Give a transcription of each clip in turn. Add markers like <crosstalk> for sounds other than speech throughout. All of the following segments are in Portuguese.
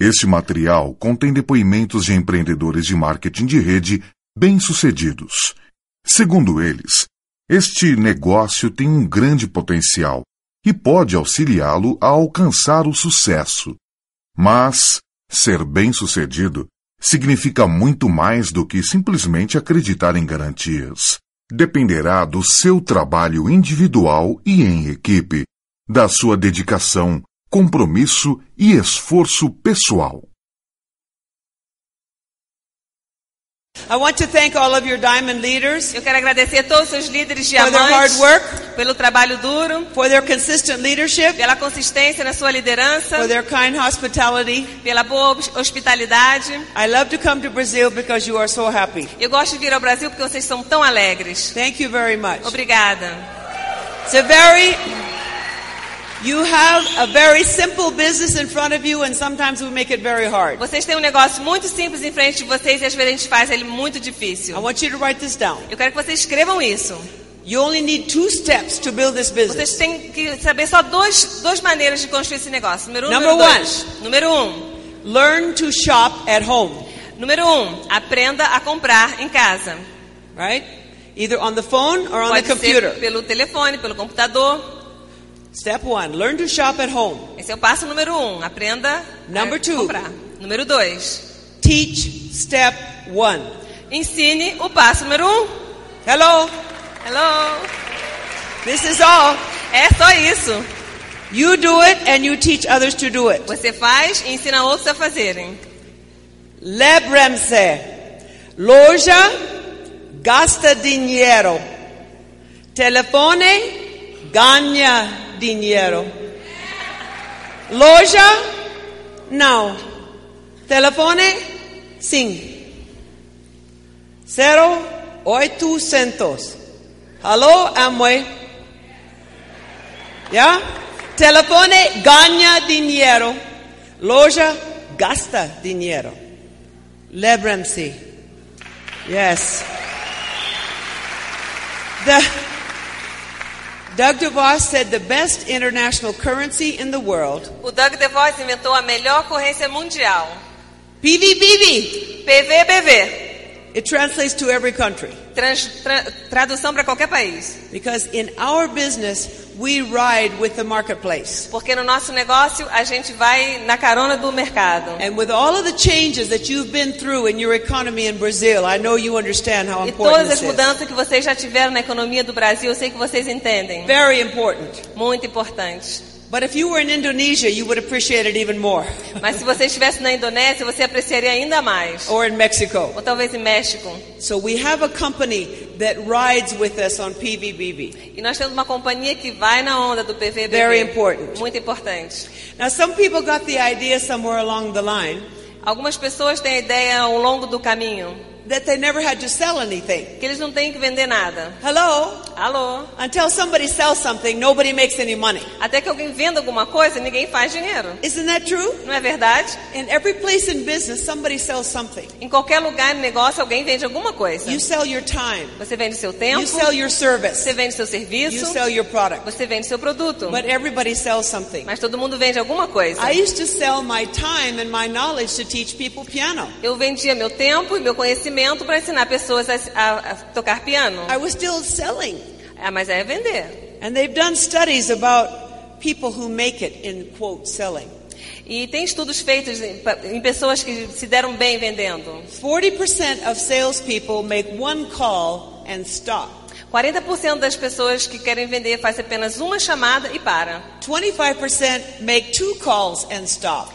Este material contém depoimentos de empreendedores de marketing de rede bem-sucedidos. Segundo eles, este negócio tem um grande potencial e pode auxiliá-lo a alcançar o sucesso. Mas ser bem-sucedido significa muito mais do que simplesmente acreditar em garantias. Dependerá do seu trabalho individual e em equipe, da sua dedicação, compromisso e esforço pessoal. I want to thank all of your diamond leaders Eu quero agradecer a todos os seus líderes for their hard diamantes work, pelo trabalho duro, for their consistent leadership, pela consistência na sua liderança, for their kind hospitality. pela boa hos- hospitalidade. I love to come to Brazil because you are so happy. Eu gosto de vir ao Brasil porque vocês são tão alegres. Thank you very much. Obrigada. It's a very you have a very simple business in front of you and sometimes we make it very hard. Vocês têm um negócio muito simples em frente de vocês e às vezes a gente faz ele muito I difícil. want you to write this down. Eu quero que vocês escrevam isso. You only need two steps to build this Vocês business. têm que saber só dois, duas maneiras de construir esse negócio. Número um, Number número one. Número um. Learn to shop at home, Número um. Aprenda a comprar em casa. right? Either on the phone or on the Pode computer. ser pelo telefone, pelo computador. Step one, learn to shop at home. Esse é o passo número um. Aprenda Number a two. comprar. Número dois. Teach step one. Ensine o passo número um. Hello, Hello. this is all. É só isso. You do it and you teach others to do it. Você faz e ensina outros a fazerem. Lembrem-se, loja gasta dinheiro, telefone ganha dinheiro. Loja, não. Telefone, sim. Zero oitocentos. Alô, Amway? Yeah? Telefone ganha dinheiro. Loja gasta dinheiro. Lembrem-se. Yes. The, Doug DeVos said the best international currency in the world, O Doug DeVos inventou a melhor corrência mundial. PVBV. PVBV. It translates to every country. Trans- tra- tradução para qualquer país. Because in our business, we ride with the marketplace. Porque no nosso negócio a gente vai na carona do mercado. And with all of the changes that you've been through in your economy in Brazil, I know you understand how E important todas as is. mudanças que vocês já tiveram na economia do Brasil, eu sei que vocês entendem. Very important. Muito importante. But if you were in Indonesia, you would appreciate it even more. Mas se você estivesse na Indonésia, você apreciaria ainda mais. Or in Mexico. Ou talvez em México. So we have a company that rides with us on PVBB. E nós temos uma companhia que vai na onda do PVBB. Very important. Muito importante. Now, some people got the idea somewhere along the line Algumas pessoas têm a ideia ao longo do caminho that they never had to sell anything. que eles não têm que vender nada. Hello? Alô? Until somebody sells something, nobody makes any money. Até que alguém venda alguma coisa, ninguém faz dinheiro. Isn't that true? Não é verdade? In every place in business, somebody sells something. Em qualquer lugar no negócio, alguém vende alguma coisa. You sell your time, Você vende seu tempo, you sell your service, você vende seu you serviço, sell your product. você vende seu produto. But everybody sells something. Mas todo mundo vende alguma coisa. I used to sell my time and my knowledge to teach people piano. Eu vendia meu tempo e meu conhecimento para ensinar pessoas a, a- a tocar piano. I was still selling. Ah, mas é vender. And they've done studies about people who make it in quote selling. E tem estudos feitos em, em pessoas que se deram bem vendendo. 40% of salespeople make one call and stop. 40% das pessoas que querem vender faz apenas uma chamada e para. 25% make two calls and stop.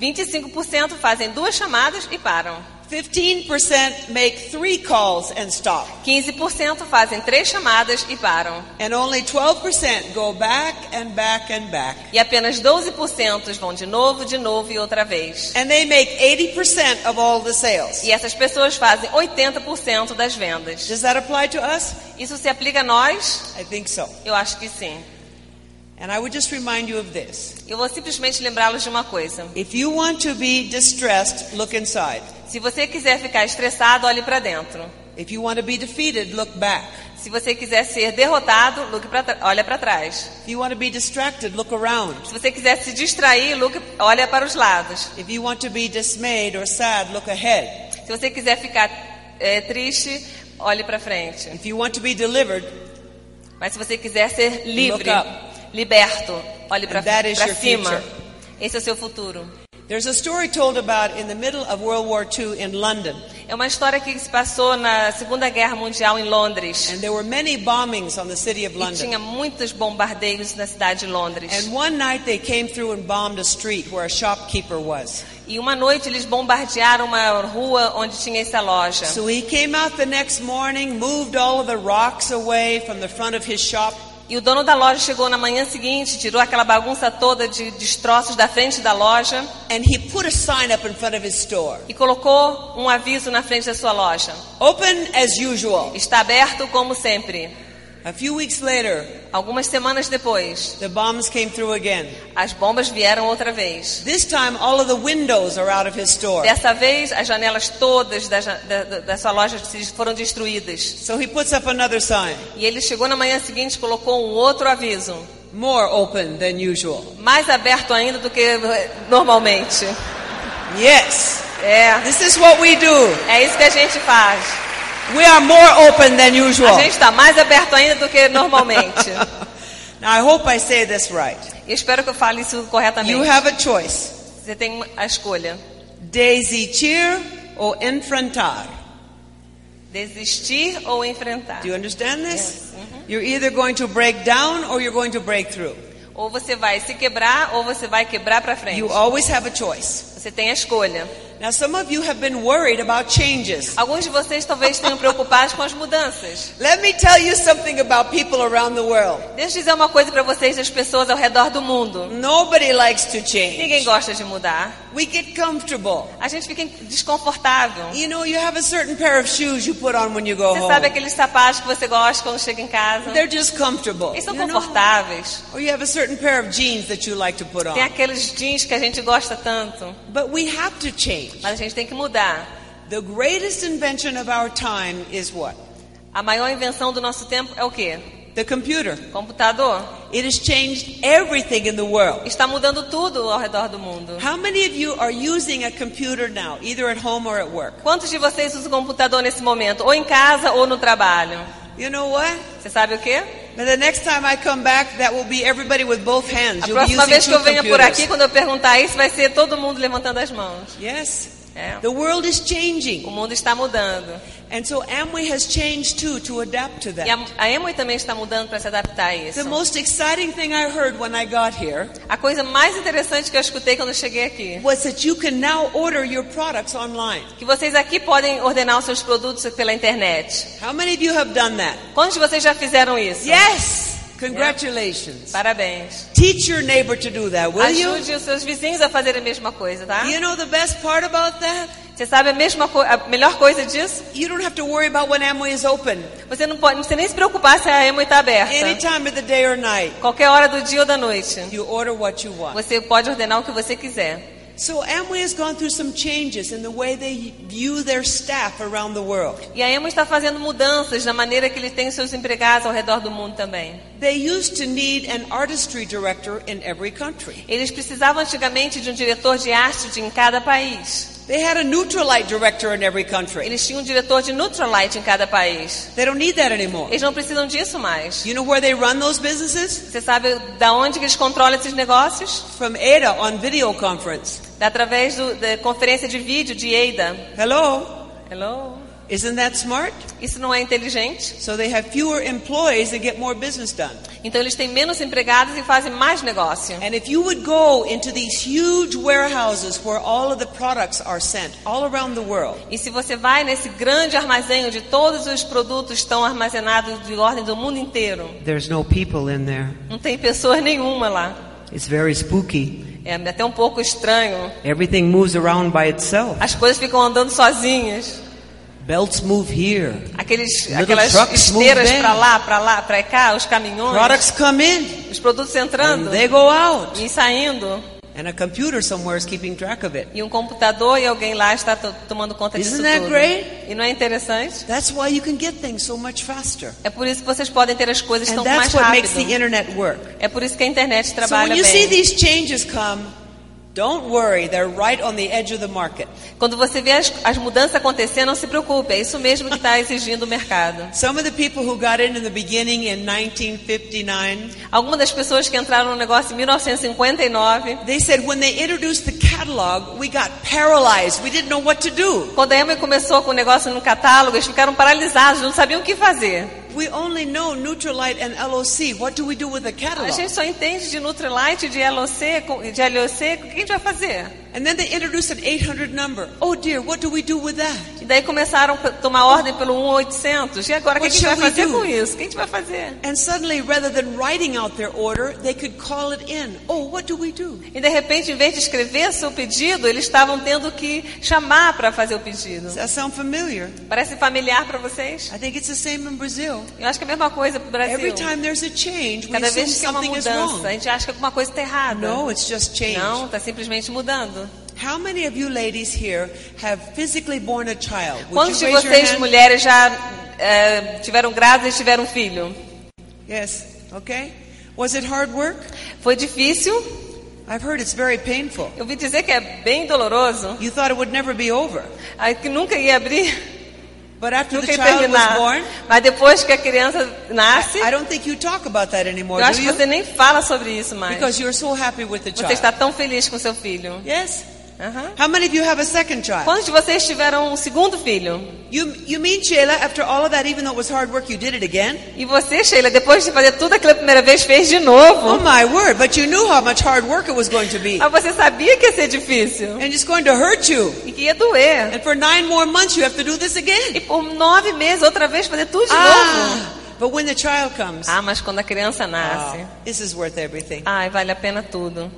25% fazem duas chamadas e param. 15% make three calls and stop. 15% fazem três chamadas e param. And only 12% go back and back and back. E apenas 12% vão de novo, de novo e outra vez. And they make 80% of all the sales. E essas pessoas fazem 80% das vendas. Does that apply to us? Isso se aplica a nós? I think so. Eu acho que sim. And I would just remind you of this. Eu vou simplesmente lembrá-los de uma coisa. If you want to be distressed, look inside. Se você quiser ficar estressado, olhe para dentro. If you want to be defeated, look back. Se você quiser ser derrotado, olha para trás. If you want to be distracted, look around. Se você quiser se distrair, look, olha para os lados. If you want to be dismayed or sad, look ahead. Se você quiser ficar é, triste, olhe para frente. If you want to be delivered, Mas se você quiser ser livre, Look up. liberto, olhe para cima. future. Esse é o seu futuro. There's a story told about in the middle of World War II in London. É uma história que se passou na Segunda Guerra Mundial em Londres. And there were many bombings on the city of E London. tinha muitos bombardeios na cidade de Londres. And one night they came through and bombed a street where a shopkeeper was. E uma noite eles bombardearam uma rua onde tinha essa loja. So he came out the next morning, moved all of the rocks away from the front of his shop, E o dono da loja chegou na manhã seguinte, tirou aquela bagunça toda de destroços da frente da loja and he put a sign up in front of his store. e colocou um aviso na frente da sua loja. Open as usual. Está aberto como sempre. A few weeks later, Algumas semanas depois, the bombs came through again. as bombas vieram outra vez. This time, all of the windows are out of his store. Dessa vez, as janelas todas da, da- sua loja foram destruídas. So he puts up another sign. E ele chegou na manhã seguinte e colocou um outro aviso. More open than usual. Mais aberto ainda do que normalmente. Yes. É, This is what we do. é isso que a gente faz. We are more open than A usual. gente está mais aberto ainda do que normalmente. <laughs> Now, I hope I say this right. E espero que eu fale isso You corretamente. have a choice. Você tem a escolha. Desistir ou enfrentar. Desistir ou enfrentar. Do you understand this? You're either going to break down or you're going to break through. Ou você vai se quebrar ou você vai quebrar para frente. You always have a choice. Você tem a escolha. Now, some of you have been worried about changes. Alguns de vocês talvez tenham preocupados com as mudanças. Let me tell you something about people around the world. Deixa eu dizer uma coisa para vocês das pessoas ao redor do mundo. Nobody likes to Ninguém change. gosta de mudar. We get comfortable. A gente fica desconfortável. You know, you have a certain pair of shoes you put on when you go Você sabe home. aqueles sapatos que você gosta quando chega em casa? They're just comfortable. Eles são you know? confortáveis. Or you have a certain pair of jeans that you like to put Tem on. aqueles jeans que a gente gosta tanto. But we have to change. Mas a gente tem que mudar. The greatest invention of our time is what? A maior invenção do nosso tempo é o quê? The computer. Computador. It has changed everything in the world. Está mudando tudo ao redor do mundo. How many of you are using a computer now, either at home or at work? Quantos de vocês usam computador nesse momento? Ou em casa ou no trabalho? You know what? Você sabe o quê? But the next time I come back, that will be everybody with both hands. A You'll próxima vez que eu venha por aqui, quando eu perguntar isso, vai ser todo mundo levantando as mãos. Yes. É. The world is O changing. mundo está mudando. And so Amway has changed too to adapt to E that. a, a Emoi também está mudando para se adaptar a isso. The most exciting thing I heard when I got here A coisa mais interessante que eu escutei quando eu cheguei aqui, was that you can now order your products online. que vocês aqui podem ordenar os seus produtos pela internet. How many of you have done that? Quantos de vocês já fizeram isso? Yes! Congratulations. Parabéns. Teach your neighbor to do that, will you? Ajude os seus vizinhos a fazerem a mesma coisa, tá? You know the best part about that? Você sabe a mesma a melhor coisa disso? You don't have to worry about when Amway is open. Você não pode, não precisa nem se preocupar se a Emoi está aberta. Any time of the day or night, Qualquer hora do dia ou da noite. you order what you want. Você pode ordenar o que você quiser. So Amway has gone through some changes in the way they view their staff around the world. E a Emo está fazendo mudanças na maneira que ele tem seus empregados ao redor do mundo também. They used to need an artistry director in every country. Eles precisavam antigamente de um diretor de arte em cada país. They had a Neutralite director in every country. Eles tinham um diretor de Neutralite em cada país. They don't need that anymore. Eles não precisam disso mais. You know where they run those businesses? Você sabe da onde que eles controlam esses negócios? From Ada on video conference. Através do, da conferência de vídeo de EIDA. Hello? Hello? Isn't that smart? Isso não é inteligente? So they have fewer employees and get more business done. Então eles têm menos empregados e fazem mais negócio. And if you would go into these huge warehouses where all of the products are sent all around the world, E se você vai nesse grande armazém onde todos os produtos estão armazenados de ordem do mundo inteiro, There's no people in there. não tem pessoa nenhuma lá. It's very spooky. É até um pouco estranho. Everything moves around by itself. As coisas ficam andando sozinhas. Belts move here. Aqueles, Little aquelas esteiras para lá, para lá, para cá, os caminhões, products come in os produtos and entrando they go out. e saindo. And a computer somewhere is keeping track of it. E um computador e alguém lá está to- tomando conta disso Isn't that tudo. great? E não é interessante? That's why you can get things so much faster. É por isso que vocês podem ter as coisas And tão that's mais what rápido. makes the internet work. É por isso que a internet So trabalha when you see bem. these changes come, don't worry, they're right on the edge of the market. Quando você vê as, as mudanças acontecendo, não se preocupe. É isso mesmo que está exigindo o mercado. Some of the people who got in in the beginning in 1959, Algumas das pessoas que entraram no negócio em 1959, they said when they introduced the catalog, we got paralyzed. We didn't know what to do. quando a Emma começou com o negócio no catálogo, eles ficaram paralisados, não sabiam o que fazer. We only know Nutrilite and LOC. What do we do with the A catalog? gente só entende de Nutrilite, de LOC, de LOC, o que a gente vai fazer? And then they introduced an 800 number. Oh dear, what do we do with that? E daí começaram a tomar ordem pelo 1800. E agora, o que a gente vai fazer com isso? O que a gente vai fazer? And suddenly, rather than writing out their order, they could call it in. Oh, what do we do? E de repente, em vez de escrever seu pedido, eles estavam tendo que chamar para fazer o pedido. Does that sound familiar? Parece familiar para vocês? I think it's the same in Brazil. Eu acho que é a mesma coisa para o Brasil. Every time there's a change, Cada vez que é uma mudança, a gente acha que alguma coisa está errada. No, it's just change. Não, está simplesmente mudando. How many of you ladies here have physically born a child? Quantos de vocês, mulheres, já eh, tiveram grávidas e tiveram filho? Yes. Okay. Was it hard work? Foi difícil. I've heard it's very painful. Eu ouvi dizer que é bem doloroso. You thought it would never be over, Aí que nunca ia abrir, but after nunca the child was terminar. born, Mas depois que a criança nasce, I don't think you talk about that anymore, eu acho que você nem fala sobre isso mais. Because you're so happy with the Você child. está tão feliz com seu filho. Yes. Aham. How many of you have a second child? Quantos de vocês tiveram um segundo filho? You you mean Shayla? After all of that, even though it was hard work, you did it again? E você, Sheila, depois de fazer tudo aquilo a primeira vez, fez de Oh novo? my word! But you knew how much hard work it was going to be, Mas você sabia que ia ser difícil and it's going to hurt you. e que ia doer. And for nine more months, you have to do this E again. por nove meses, outra vez, fazer tudo de novo. Ah, but when the child comes, Ah, mas quando a criança nasce, oh, this is worth everything. ai, vale a pena tudo.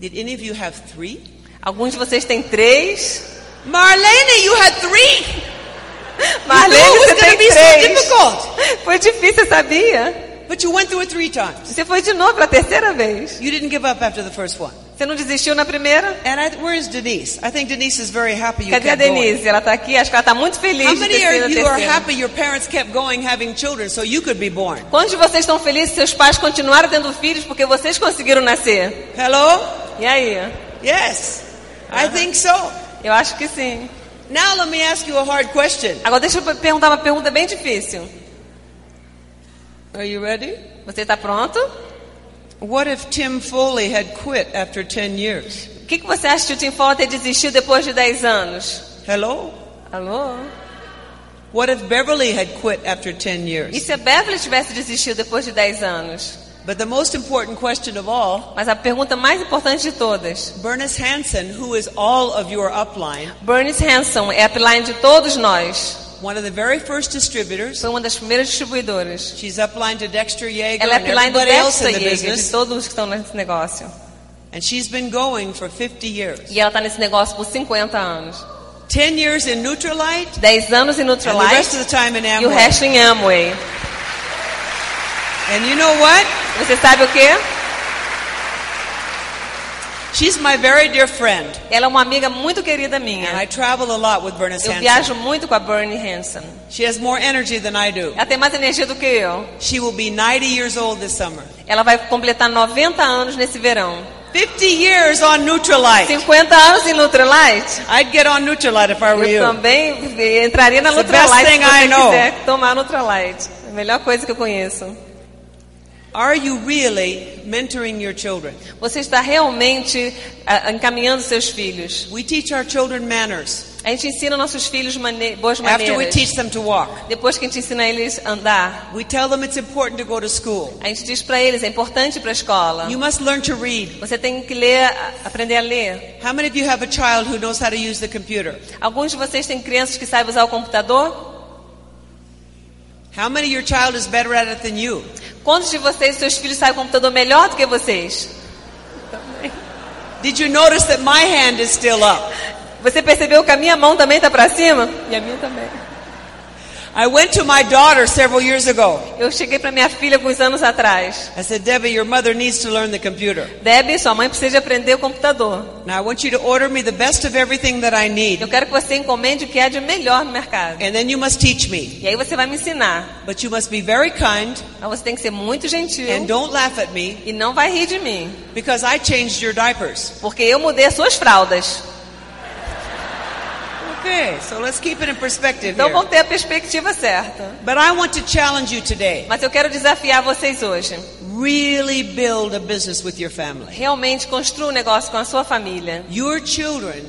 Did any of you have three? Alguns de vocês têm três. Marlene, you had three. Marlene, You knew it você tem so três. difficult. Foi difícil, sabia? But you went through it three times. Você foi de novo para a terceira vez. You didn't give up after the first one. Você não desistiu na primeira? And I, where is Denise? I think Denise is very happy you Cadê a going. Denise? Ela está aqui, acho que ela está muito feliz How many ter sido of a you are happy your parents kept going having children so you could be born? Quantos de vocês estão felizes seus pais continuaram tendo filhos porque vocês conseguiram nascer? Hello? E aí? Yes. I think so. Eu acho que sim. Now let me ask you a hard question. Agora deixa eu perguntar uma pergunta bem difícil. Are you ready? Você está pronto? What if Tim Foley had quit after 10 years? O que, que você acha que o Tim Fowler ter desistiu depois de 10 anos? Hello? Alô? What if Beverly had quit after 10 E years? se a Beverly tivesse desistido depois de 10 anos? But the most important question of all, Mas a pergunta mais importante de todas. Bernice Hansen, who is all of your upline, Bernice Hanson é a upline de todos nós. one of the very first distributors. Foi uma das primeiras distribuidoras. She's upline to Dexter Yeager Ela é and upline do Dexter Yeager, de todos os que estão nesse negócio. And she's been going for 50 years. E ela está nesse negócio por 50 anos. 10 years in Nutrilite 10 anos em and the rest of Nutrilite the time in e o Amway. resto em Amway. And you know what? Você sabe o quê? She's my very dear friend. Ela é uma amiga muito querida And I minha. travel a lot with Bernice Eu Hansen. viajo muito com a Bernie Hanson. She has more energy than I do. Ela tem mais energia do que eu. She will be 90 years old this summer. Ela vai completar 90 anos nesse verão. 50 years on Nutrilite. 50 anos em Nutrilite. I'd get on Nutrilite if I were Eu you. também entraria na It's Nutrilite se know. quiser tomar Nutrilite. É a melhor coisa que eu conheço. Are you really mentoring your children? Você está realmente ah, encaminhando seus filhos. We teach our children manners A gente ensina nossos filhos mane boas after we maneiras. teach them to walk. Depois que a gente ensina eles a andar, We tell them it's important to go to school. a gente diz para eles é importante ir para a escola. You must learn to read. Você tem que ler, aprender a ler. How many of you have a child who knows how to use the computer? Alguns de vocês têm crianças que sabem usar o computador? How many of your child is better at it than you? Quantos de vocês, seus filhos, sabem o computador melhor do que vocês? Did you notice that my hand is still up? Você percebeu que a minha mão também está para cima? E a minha também. I went to my daughter several years ago. Eu cheguei para minha filha alguns anos atrás. I said, Debbie, your mother needs to learn the computer. Debbie, sua mãe precisa de aprender o computador. Now I want you to order me the best of everything that I need. Eu quero que você encomende o que há de melhor no mercado. And then you must teach me. E aí você vai me ensinar. But you must be very kind Mas você tem que ser muito gentil and don't laugh at me e não vai rir de mim. because I changed your diapers. Porque eu mudei as suas fraldas. Okay, so let's keep it in perspective Então vamos ter a perspectiva certa. But I want to challenge you today. Mas eu quero desafiar vocês hoje. Really build a business with your family. Realmente construa um negócio com a sua família. Your children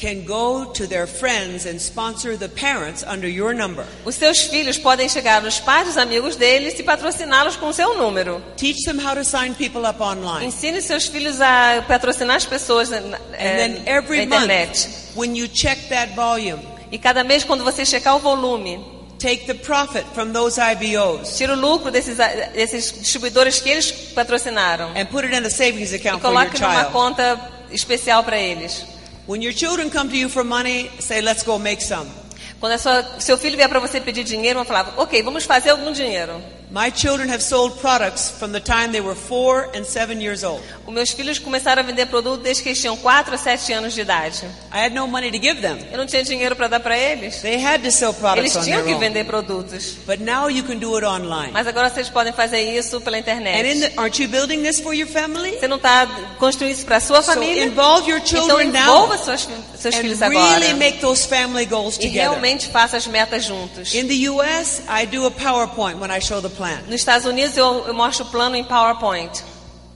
can go to their friends and sponsor the parents under your number. Os seus filhos podem chegar nos pais dos amigos deles e patrociná-los com o seu número. Teach them how to sign people up online. Ensine seus filhos a patrocinar as pessoas na, na- And then every na month, internet. when you check that volume, E cada mês, quando você checar o volume, take the profit from those IBOs tira o lucro desses, desses distribuidores que eles patrocinaram and put it in a savings e account for your coloque numa conta especial para eles. When your children come to you for money, say, let's go make some. Quando sua, seu filho vier para você pedir dinheiro, vão falar: Ok, vamos fazer algum dinheiro. My children have sold products from the time they were four and seven years old. Os meus filhos começaram a vender produto desde que eles tinham 4 a 7 anos de idade. I had no money to give them. Eu não tinha dinheiro para dar para eles. They had to sell products Eles tinham que vender produtos. But now you can do it online. Mas agora vocês podem fazer isso pela And in internet. the, aren't you building this for your family? Você não está construindo isso para sua So família? involve your Então children envolva now suas, seus filhos and agora. really make those family goals E together. realmente faça as metas juntos. In the U.S., I do a PowerPoint when I show the plan. Nos Estados Unidos eu, eu mostro o plano em PowerPoint.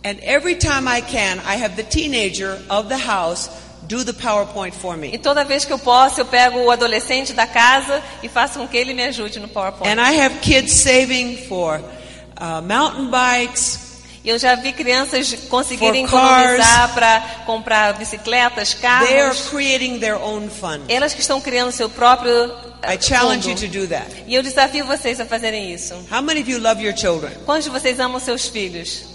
And every time I can, I have the teenager of the house do the PowerPoint for E me. toda vez que eu posso, eu pego o adolescente da casa e faço com que ele me ajude no PowerPoint. And I have kids saving for uh, mountain bikes, E eu já vi crianças conseguirem cars. economizar para comprar bicicletas, they are carros. creating their own fund. Elas que estão criando seu próprio eh, I challenge you fundo. to do that. E eu desafio vocês a fazerem isso. How many of you love your children? Quantos de vocês amam seus filhos?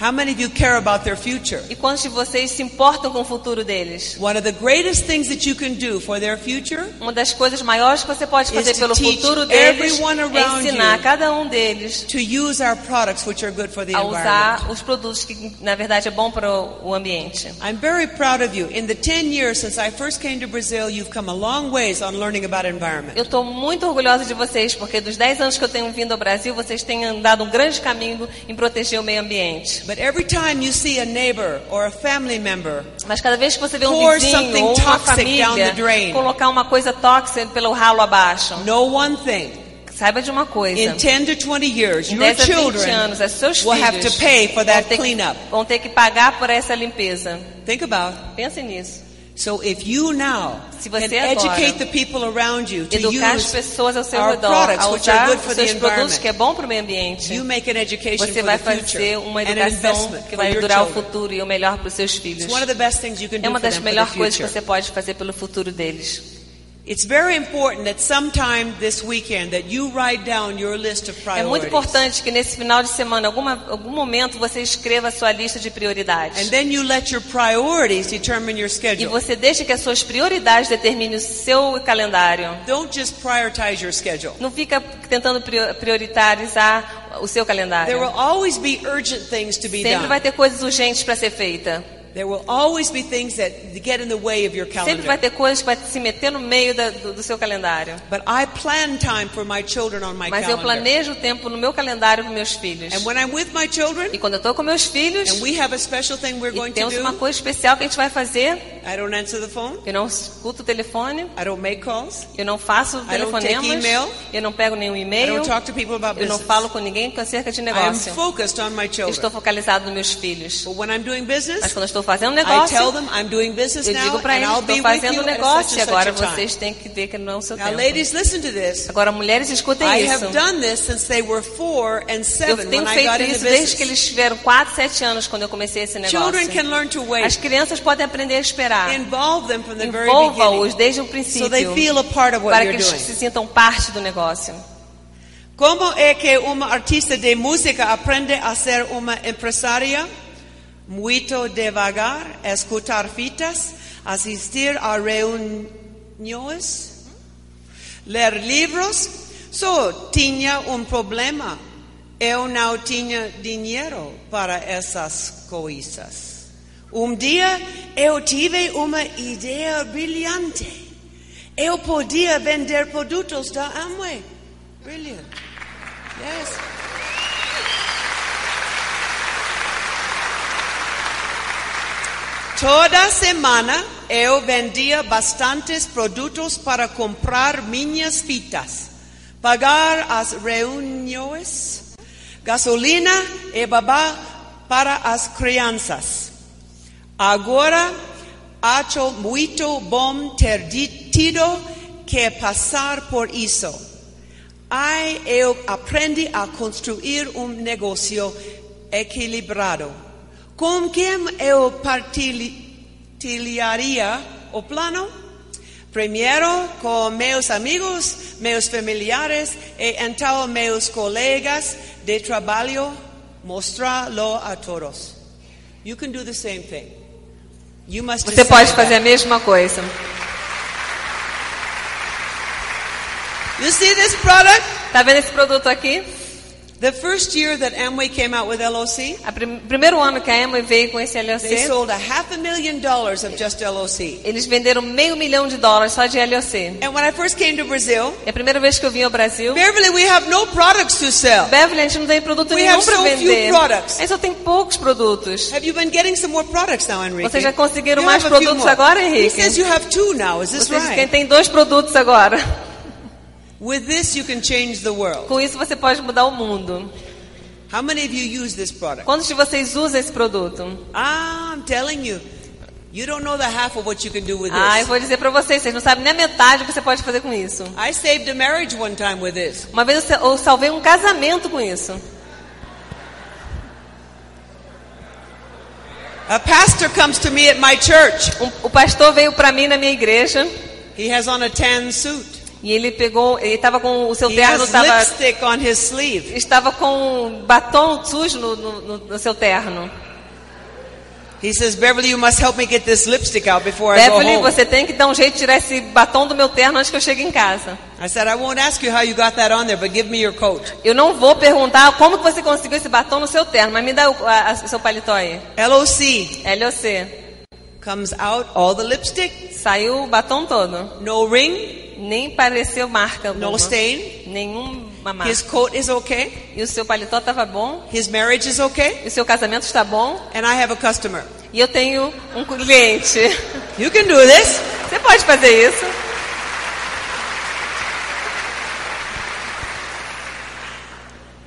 How many of you care about their future? E quantos de vocês se importam com o futuro deles? One of the greatest things that you can do for their future Uma das coisas maiores que você pode fazer pelo futuro deles é ensinar cada um deles to use our products which are good for the a usar os produtos que na verdade é bom para o o ambiente. I'm very proud of you. In the 10 years since I first came to Brazil, you've come a long ways on learning about environment. Eu estou muito orgulhosa de vocês, porque dos 10 anos que eu tenho vindo ao Brasil, vocês têm andado um grande caminho em proteger o meio ambiente. But every time you see a neighbor or a family member Mas cada vez que você vê um vizinho something ou uma toxic down família the drain. colocar uma coisa tóxica pelo ralo abaixo, know one thing. saiba de uma coisa. In 10 to 20 years, Em your 10 a 20 children anos, os seus will have to filhos pay for vão that ter, que, cleanup. vão ter que pagar por essa limpeza. Think about. Pense nisso. So if you now Se can você agora educate the people around you to Educar as use pessoas ao seu redor products a usar good os for the seus produtos environment, que é bom para o meio ambiente. you make an education Você for vai the fazer future uma educação que vai durar o futuro e o melhor para os seus filhos. It's one of the best things you can É do uma for das melhores coisas que future. você pode fazer pelo futuro deles. It's very important that sometime this weekend that you write down your list of É muito importante que nesse final de semana, alguma, algum momento, você escreva a sua lista de prioridades. And then you let your priorities determine your E schedule. você deixa que as suas prioridades determinem o seu calendário. Don't just prioritize your schedule. Não fica tentando prior- priorizar o seu There calendário. will always be urgent things to be Sempre done. vai ter coisas urgentes para ser feita. There will always be things that get in the way of your Sempre vai ter coisas que vai se meter no meio da- do, do seu calendário. But I plan time for my children on my Mas eu planejo o tempo no meu calendário para meus filhos. And when I'm with my children E quando eu estou com meus filhos, and we have a special thing we're e going to temos uma coisa especial que a gente vai fazer, I don't answer the phone. eu não escuto o telefone, I don't make calls. eu não faço I don't take telefonemas, email. eu não pego nenhum I e-mail, don't talk to people about eu não falo com ninguém acerca de negócio. focused on my Eu children. estou focalizado nos meus filhos. But when I'm doing Mas quando eu estou fazendo I negócio, tell them I'm doing business eu digo para eles, estou fazendo negócio e agora vocês têm que ver que não é o seu Now, tempo. ladies, listen to this. Agora, mulheres, escutem I isso. have done this since they were four and Eu seven tenho when I got feito isso desde que eles tiveram 4, 7 anos quando eu comecei esse negócio. Children can learn to As wait. crianças podem aprender a esperar. Envolva-os desde o so princípio they feel a part of what para que eles doing. se sintam parte do negócio. Como é que uma artista de música aprende a ser uma empresária? Muito devagar, escutar fitas, assistir a reuniões, ler livros, Só tinha um problema. Eu não tinha dinheiro para essas coisas. Um dia eu tive uma ideia brilhante. Eu podia vender produtos da Amway. Brilliant. Yes. Toda semana eu vendia bastantes produtos para comprar minhas fitas, pagar as reuniões, gasolina e babá para as crianças. Agora acho muito bom que passar por isso. Ai, eu aprendi a construir um negócio equilibrado. Com quem eu partilharia o plano? Primeiro com meus amigos, meus familiares e então meus colegas de trabalho, mostrá-lo a todos. You can do the same thing. You must Você pode fazer a mesma coisa. You see this product? Tá vendo esse produto aqui? The first year that Amway came out with LOC, O primeiro ano que a Emma veio com esse they LOC, sold a half a million dollars of just LOC. eles venderam meio milhão de dólares só de LOC. And when I first came to Brazil, É a primeira vez que eu vim ao Brasil. Beverly, we have no products to sell. Beverly, a gente não tem produto We nenhum have para so vender. products. A gente só tem poucos produtos. Have you been getting some more products now, Enrique? Vocês já conseguiram You mais a produtos agora, He Henrique? says you have two now. Is this Vocês right? tem dois produtos agora. With this, you can change the world. Com isso você pode mudar o mundo. How many of you use this product? Quantos de vocês usam esse produto? Ah, I'm telling you, you don't know the half of what you can do with Ah, eu this. vou dizer pra vocês, vocês não sabem nem a metade do que você pode fazer com isso. I saved a marriage one time with this. Uma vez eu sa- eu salvei um casamento com isso. A pastor comes to me at my church. Um- o pastor veio pra mim na minha igreja He has on a tan suit. E ele pegou, ele estava com o seu He terno has tava, lipstick on his sleeve. estava com um batom sujo no, no- no- seu terno. He says, Beverly, you must help me get this lipstick out before I go Beverly, home. você tem que dar um jeito de tirar esse batom do meu terno antes que eu chegue em casa. I said, I won't ask you how you got that on there, but give me your coat. Eu não vou perguntar como que você conseguiu esse batom no seu terno, mas me dá o a- a- seu paletó aí. LOC LOC. Comes out, all the lipstick, Saiu o batom todo. no ring, Nem pareceu marca no alguma. stain. Nenhuma marca. His coat is okay. E o seu paletó estava bom. His marriage is okay. E o seu casamento está bom. And I have a customer. E eu tenho um cliente. You can do this. Você pode fazer isso.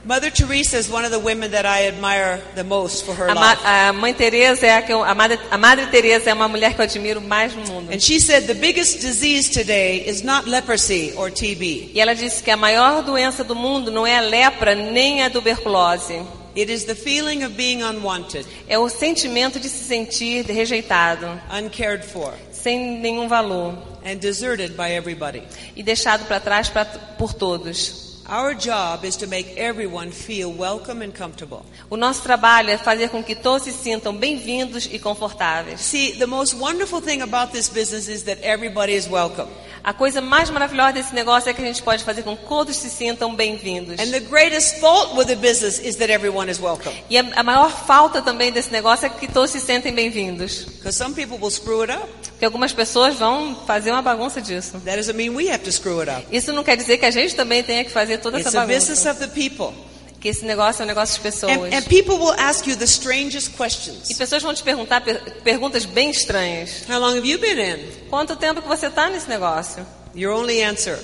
Mother Teresa is one of the women that I admire the most for her A, ma life. a mãe Teresa é a que eu, a madre, a madre Teresa é uma mulher que eu admiro mais no mundo. And she said the biggest disease today is not leprosy or TB. E ela disse que a maior doença do mundo não é a lepra nem a tuberculose. It is the feeling of being unwanted, É o sentimento de se sentir rejeitado, uncared for, sem nenhum valor and deserted by everybody. e deixado para trás pra, por todos. Our job is to make everyone feel welcome and comfortable. O nosso trabalho é fazer com que todos se sintam bem-vindos e confortáveis. See, the most wonderful thing about this business is that everybody is welcome. A coisa mais maravilhosa desse negócio é que a gente pode fazer com que todos se sintam bem-vindos. And the greatest fault with the business is that everyone is welcome. E a, a maior falta também desse negócio é que todos se sentem bem-vindos. Because some people will screw it up. Porque algumas pessoas vão fazer uma bagunça disso. That doesn't mean we have to screw it up. Isso não quer dizer que a gente também tenha que fazer toda essa It's a business bagunça. Que esse negócio é um negócio de pessoas. And, and people will ask you the strangest E questions. pessoas vão te perguntar per- perguntas bem estranhas. How long have you been in? Quanto tempo que você está nesse negócio? Your only answer,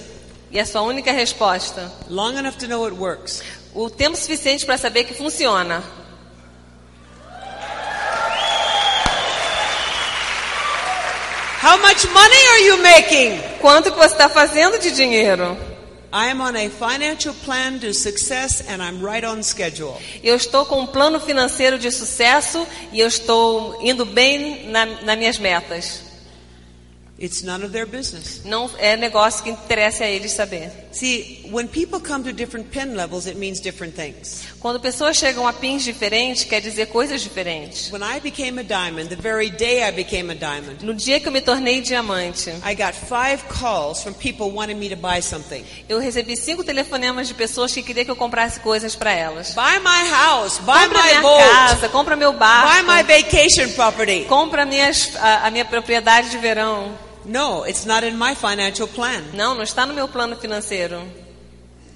E a sua única resposta? long enough to know it works. O tempo suficiente para saber que funciona. How much money are you making? Quanto que você está fazendo de dinheiro? Eu estou com um plano financeiro de sucesso e eu estou indo bem na, nas minhas metas. It's none of their business. Não é negócio que interessa a eles saber. See, when people come to different pen levels, it means different things. Quando pessoas chegam a pins diferentes, quer dizer coisas diferentes. When I became a diamond, the very day I became a diamond, No dia que eu me tornei diamante, I got five calls from people wanting me to buy something. eu recebi cinco telefonemas de pessoas que queriam que eu comprasse coisas para elas. Buy my house, buy Compra my minha boat, casa, compra meu buy barco, my vacation property. compra minhas, a, a minha propriedade de verão. No, it's not in my financial plan. Não, não está no meu plano financeiro.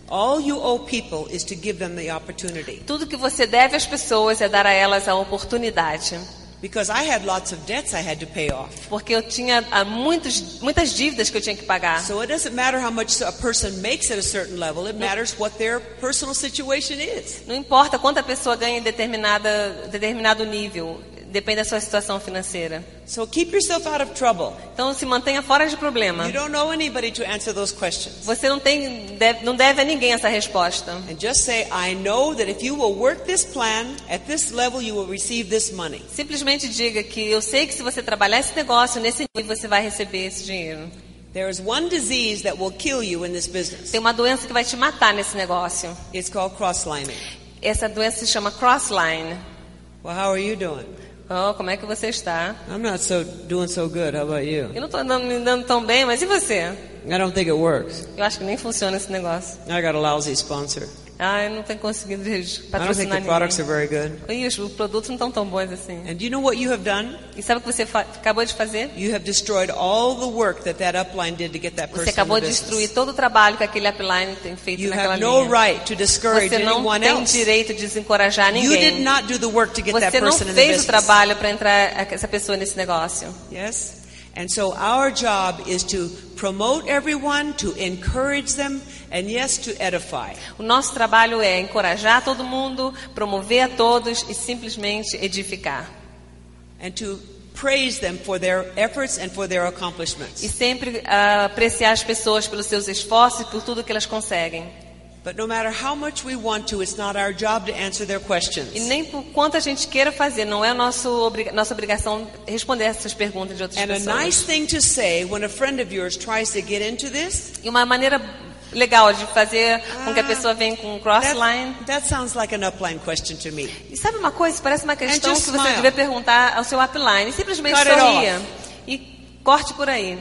All you owe people is to give them the opportunity. Tudo que você deve às pessoas é dar a elas a oportunidade. Because I had lots of debts I had to pay off. Porque eu tinha ah, muitos, muitas dívidas que eu tinha que pagar. So it doesn't matter how much a person makes at a certain level, it matters what their personal situation is. Não importa quanto a pessoa ganha em determinada, determinado nível, depende da sua situação financeira. So keep yourself out of trouble. Então se mantenha fora de problema. You don't know anybody to answer those questions. Você não tem, deve, não deve a ninguém essa resposta. And just say, I know that if you will work this plan at this level, you will receive this money. Simplesmente diga que eu sei que se você trabalhar esse negócio nesse nível você vai receber esse dinheiro. There is one disease that will kill you in this business. Tem uma doença que vai te matar nesse negócio. It's called cross-lining. Essa doença se chama crossline. Well, how are you doing? Oh, como é que você está? I'm not so doing so good. How about you? Eu não estou me dando tão bem, mas e você? I don't think it works. Eu acho que nem funciona esse negócio. I got a lousy sponsor. Ah, eu não tenho conseguido I don't think patrocinar the products are ninguém. very good. E os os produtos não estão tão bons assim. And you know what you have done? E sabe o que você acabou de fazer? You have destroyed all the work that that upline did to get that person Você acabou de destruir todo o trabalho que aquele upline tem feito You naquela have no right to discourage Você não anyone tem else. direito de desencorajar You did ninguém. not do the work to get that Você não person the fez o trabalho para entrar essa pessoa nesse negócio. Yes? And so our job is to promote everyone, to encourage them, and yes, to edify. O nosso trabalho é encorajar todo mundo, promover a todos e simplesmente edificar. And to praise them for their efforts and for their E accomplishments. sempre ah, apreciar as pessoas pelos seus esforços e por tudo que elas conseguem. But no matter how much we want to, it's not our job to answer their questions. E nem por quanto a gente queira fazer, não é nosso, nossa obrigação responder essas perguntas de outras And a pessoas. nice thing to say when a friend of yours tries to get into this, E uma maneira legal de fazer com que a pessoa venha com um crossline. that, that sounds like an upline question to me. E sabe uma coisa? Parece uma questão que just você smile. devia perguntar ao seu upline. E simplesmente Cut sorria. E corte por aí.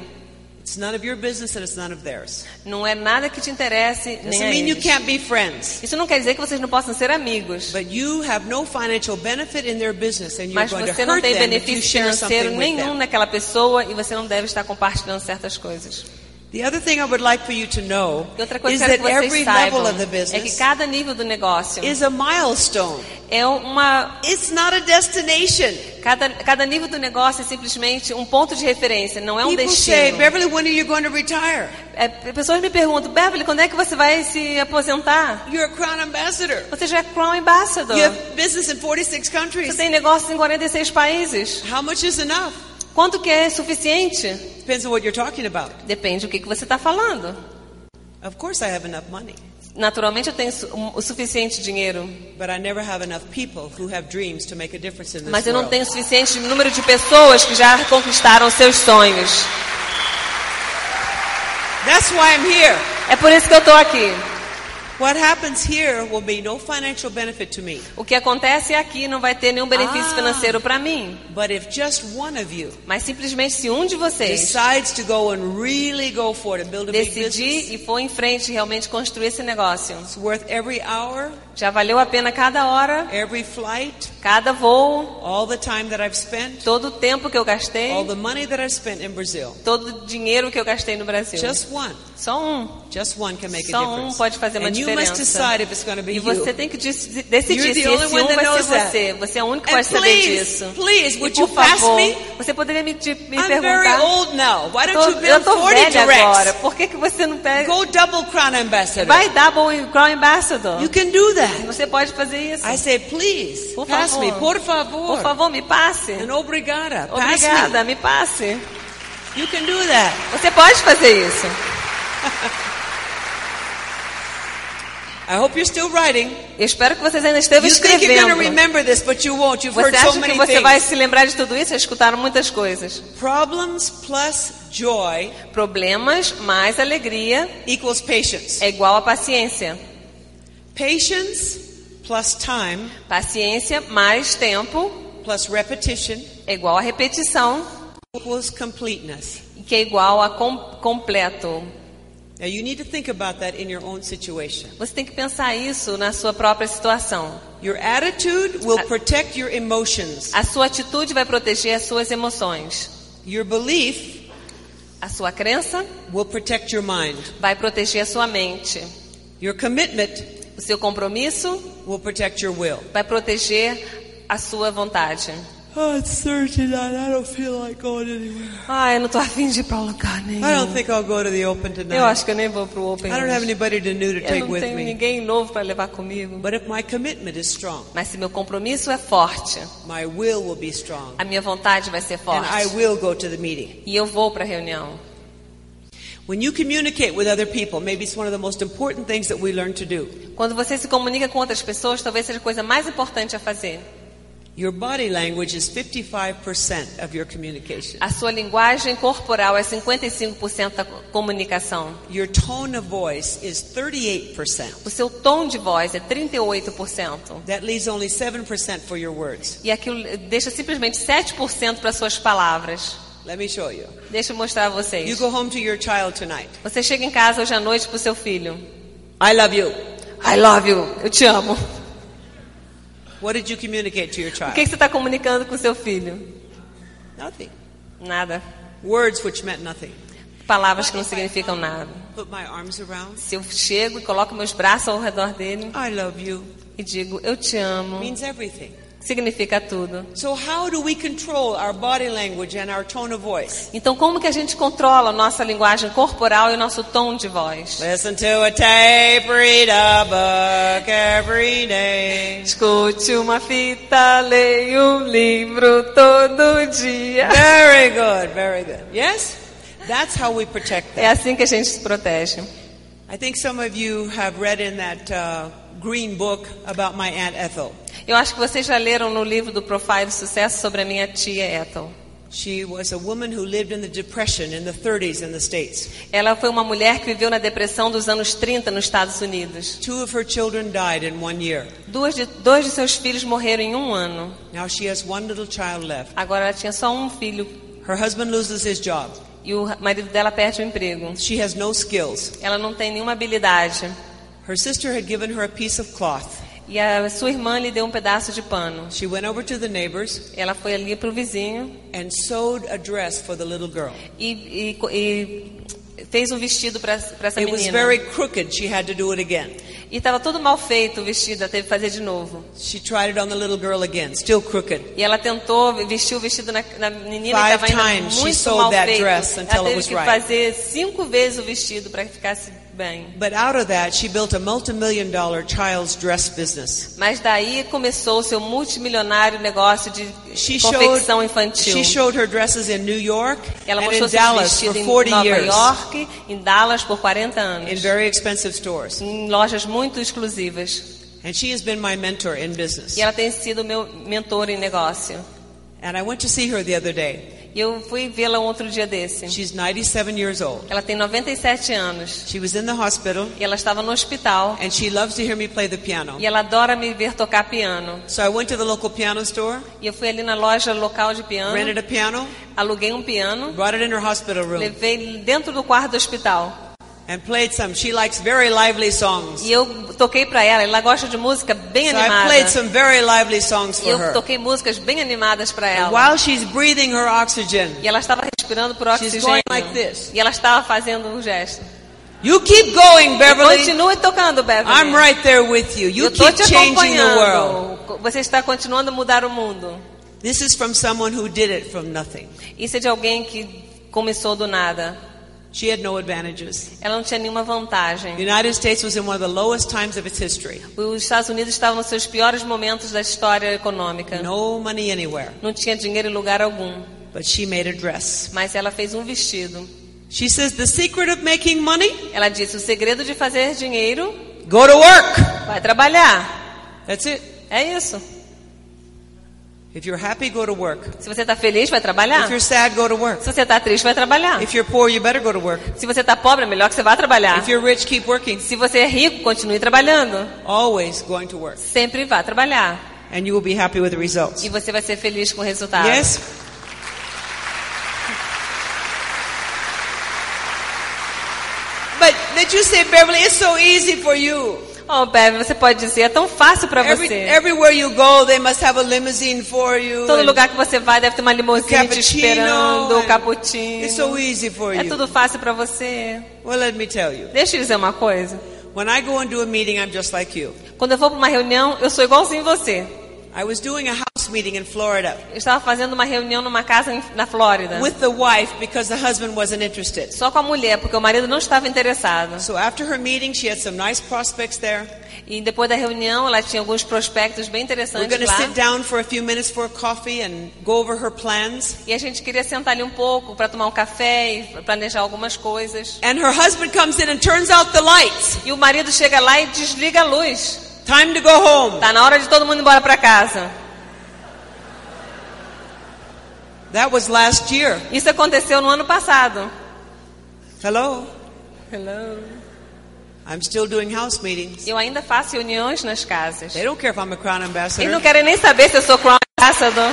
It's none of your business and it's none of theirs. Não é nada que te interesse, nem Doesn't a mean you can't be friends. Isso não quer dizer que vocês não possam ser amigos. But you have no financial benefit in their business and you're Mas going to você não hurt tem benefício financeiro nenhum naquela pessoa e você não deve estar compartilhando certas coisas. The other thing I would like for you to know outra coisa is que que every vocês level saibam of the é que business cada nível do negócio is a milestone. é uma It's not a destination. cada, cada nível do negócio é simplesmente um ponto de referência, não é um People say, destino. Beverly, when are you going to retire? É, pessoas me perguntam, Beverly, quando é que você vai se aposentar? You're a Crown Ambassador. Você já é Crown Ambassador. You have business in 46 Você countries. tem negócios em 46 países. How much is enough? Quanto que é suficiente? Depends on what you're talking about. Depende do que, que você está falando. Of course, I have enough money, Naturalmente eu tenho o suficiente dinheiro, but I never have enough people who have dreams to make a difference in this mas eu não tenho o suficiente número de pessoas que já conquistaram seus sonhos. That's why I'm here. É por isso que eu estou aqui. What happens here will be no financial benefit to me. O que acontece aqui não vai ter nenhum benefício Ah. financeiro para mim, But if just one of you mas simplesmente se um de vocês decides to go and really go for it and build a big business, decidir e for em frente realmente construir esse negócio, it's worth every hour, já valeu a pena cada hora, every flight, cada voo, all the time that I've spent, todo o tempo que eu gastei, all the money that I've spent in Brazil. todo o dinheiro que eu gastei no Brasil. Just one. Só um. Just one can make a Só um difference. pode fazer uma and you diferença. must decide if it's going to be E you. você tem que dec- decidir se esse um vai ser você. Você é o único que And pode saber please, disso. please, E would por you favor, me? você poderia me, me I'm very perguntar? old now. Why don't Tô- you eu build tô 40 velha agora. directs? Por que, que você não pega? Go double crown ambassador. Vai Double Crown Ambassador. You can do that. Você pode fazer isso. I say, please, Por pass favor. me. Por favor. Por favor, me passe. And obrigada. Pass Obrigada, me passe. me. You can do that. Você pode fazer isso. I hope you're still writing. Eu espero que vocês ainda estejam You think you're going to escrevendo. remember this, but you won't. You've Você heard so acha que many você vai se lembrar de tudo isso? Escutaram muitas coisas. Problems plus joy Problemas mais alegria equals patience. é igual a paciência. Patience plus time Paciência mais tempo plus repetition é igual a repetição, equals completeness. que é igual a com, completo. Now you need to think about that in your own situation. Você tem que pensar isso na sua própria situação. Your attitude will protect your emotions. A sua atitude vai proteger as suas emoções. Your belief A sua crença will protect your mind. vai proteger a sua mente. Your commitment O seu compromisso will protect your will. vai proteger a sua vontade. Oh, it's Thursday night. I don't feel like going anywhere. Ah, eu não tô afim de ir pra lugar I nenhum. don't think I'll go to the open tonight. Eu acho que eu nem vou pro Open I don't have hoje. anybody to new to Eu take não with tenho me. ninguém novo para levar comigo. But if my commitment is strong, Mas se meu compromisso é forte, my will will be strong. a minha vontade vai ser And forte. I will go to the meeting. E eu vou para a reunião. Quando você se comunica com outras pessoas, talvez seja a coisa mais importante a fazer. Your body language is 55% of your communication. A sua linguagem corporal é 55% da comunicação. Your tone of voice is 38%. O seu tom de voz é 38%. That leaves only 7% for your words. E aquilo deixa simplesmente 7% para suas palavras. Let me show you. Deixa eu mostrar a You vocês. go home to your child tonight. Você chega em casa hoje à noite pro seu filho. I love you. I love you. Eu te amo. What did you communicate to your O child? que que você está comunicando com seu filho? Nothing. Nada. Words which meant nothing. Palavras que não significam nada. Put my arms around. Se eu chego e coloco meus braços ao redor dele I love you. e digo, eu te amo, Means everything. Significa tudo. So how do we control our body language and our tone of voice? Então, como que a gente controla a nossa linguagem corporal e o nosso tom de voz? Listen to a tape, read a book every day. Escute uma fita, leia um livro todo dia. Very good, very good. Yes? That's how we protect É them. assim que a gente se protege. I think some of you have read in that uh, green book about my Aunt Ethel. Eu acho que vocês já leram no livro do Profile Sucesso sobre a minha tia Ethel. She was a woman who lived in the Depression in the 30s in the States. Ela foi uma mulher que viveu na depressão dos anos 30 nos Estados Unidos. Two of her children died in one year. Duas de, dois de seus filhos morreram em um ano. Now she has one little child left. Agora ela tinha só um filho Her husband loses his job. e o marido dela perde o emprego. She has no skills. Ela não tem nenhuma habilidade. Her sister had given her a piece of cloth. E a sua irmã lhe deu um pedaço de pano. She went over to the neighbors Ela foi ali para o vizinho and sewed a dress for the little girl. e, e- e fez um vestido para essa It was menina. very crooked. She had to do it again. E estava todo mal feito o vestido, ela teve que fazer de novo. She tried it on the little girl again, still crooked. E ela tentou vestir o vestido na, na menina Five e estava muito mal feito. Ela it teve was que right. fazer cinco vezes o vestido para que ficasse bem. But out of that, she built a multi-million dollar child's dress business. Mas daí começou o seu multimilionário negócio de She confecção showed, infantil. she showed her dresses in New York Ela and mostrou in seus Dallas for vestidos em 40 Nova years York, em Dallas por 40 in anos, very expensive stores. em lojas muito exclusivas. And she has been my mentor in business. E ela tem sido meu mentor em negócio. And I went to see her the other day. E eu fui vê-la um outro dia desse. She's 97 years old. Ela tem 97 anos. She was in the hospital E ela estava no hospital. and she loves to hear me play the piano. E ela adora me ver tocar piano. So I went to the local piano store, E eu fui ali na loja local de piano, rented a piano, aluguei um piano, brought it in her hospital room, levei dentro do quarto do hospital. And played some. She likes very lively songs. E eu toquei pra ela. Ela gosta de música bem So I animada. played some very lively songs E for eu her. toquei músicas bem animadas And ela. while she's breathing her oxygen, E ela estava respirando por She's oxigênio. going like this. E ela estava fazendo um gesto. you keep going, Beverly. Continue tocando, Beverly. I'm right there with you. You eu keep te changing the world. Você está continuando a mudar o mundo. This is from someone who did it from nothing. Isso é de alguém que começou do nada. She had no advantages. Ela não tinha nenhuma vantagem. The United States was in one of the lowest times of its history. Os Estados Unidos estavam nos seus piores momentos da história econômica. No money anywhere. Não tinha dinheiro em lugar algum. But she made a dress. Mas ela fez um vestido. She says the secret of making money Ela disse: o segredo de fazer dinheiro Go to work. Vai trabalhar. That's it. É isso. If you're happy, go to work. Se você está feliz, vai trabalhar. If you're sad, go to work. Se você está triste, vai trabalhar. If you're poor, you better go to work. Se você está pobre, é melhor que você vá trabalhar. If you're rich, keep working. Se você é rico, continue trabalhando. Always going to work. Sempre vá trabalhar. And you will be happy with the results. E você vai ser feliz com o resultado. Yes? But that you say, Beverly, it's so easy for you. Oh, Bev, você pode dizer, é tão fácil para Every, você. everywhere you go, they must have a limousine for you. Todo lugar que você vai deve ter uma limusine te esperando, and cappuccino. It's so easy for É you. tudo fácil para você. Well, let me tell you. Deixa eu dizer uma coisa. When I go and do a meeting, I'm just like you. Quando eu vou para uma reunião, eu sou igualzinho você. I was doing a meeting in Florida Eu estava fazendo uma reunião numa casa em- na Flórida. with the wife because the husband wasn't interested. Só com a mulher, porque o marido não estava interessado. So after her meeting, she had some nice prospects there. E depois da reunião, ela tinha alguns prospectos bem We're interessantes going to lá. sit down for a few minutes for coffee and go over her plans. E a gente queria sentar ali um pouco para tomar um café e planejar algumas coisas. And her husband comes in and turns out the lights. E o marido chega lá e desliga a luz. Time to go home. Tá na hora de todo mundo ir embora para casa. That was last year. Isso aconteceu no ano passado. Hello. Hello. I'm still doing house meetings. Eu ainda faço reuniões nas casas. They don't care if I'm a crown Eles ambassador. não querem nem saber se eu sou Crown Ambassador.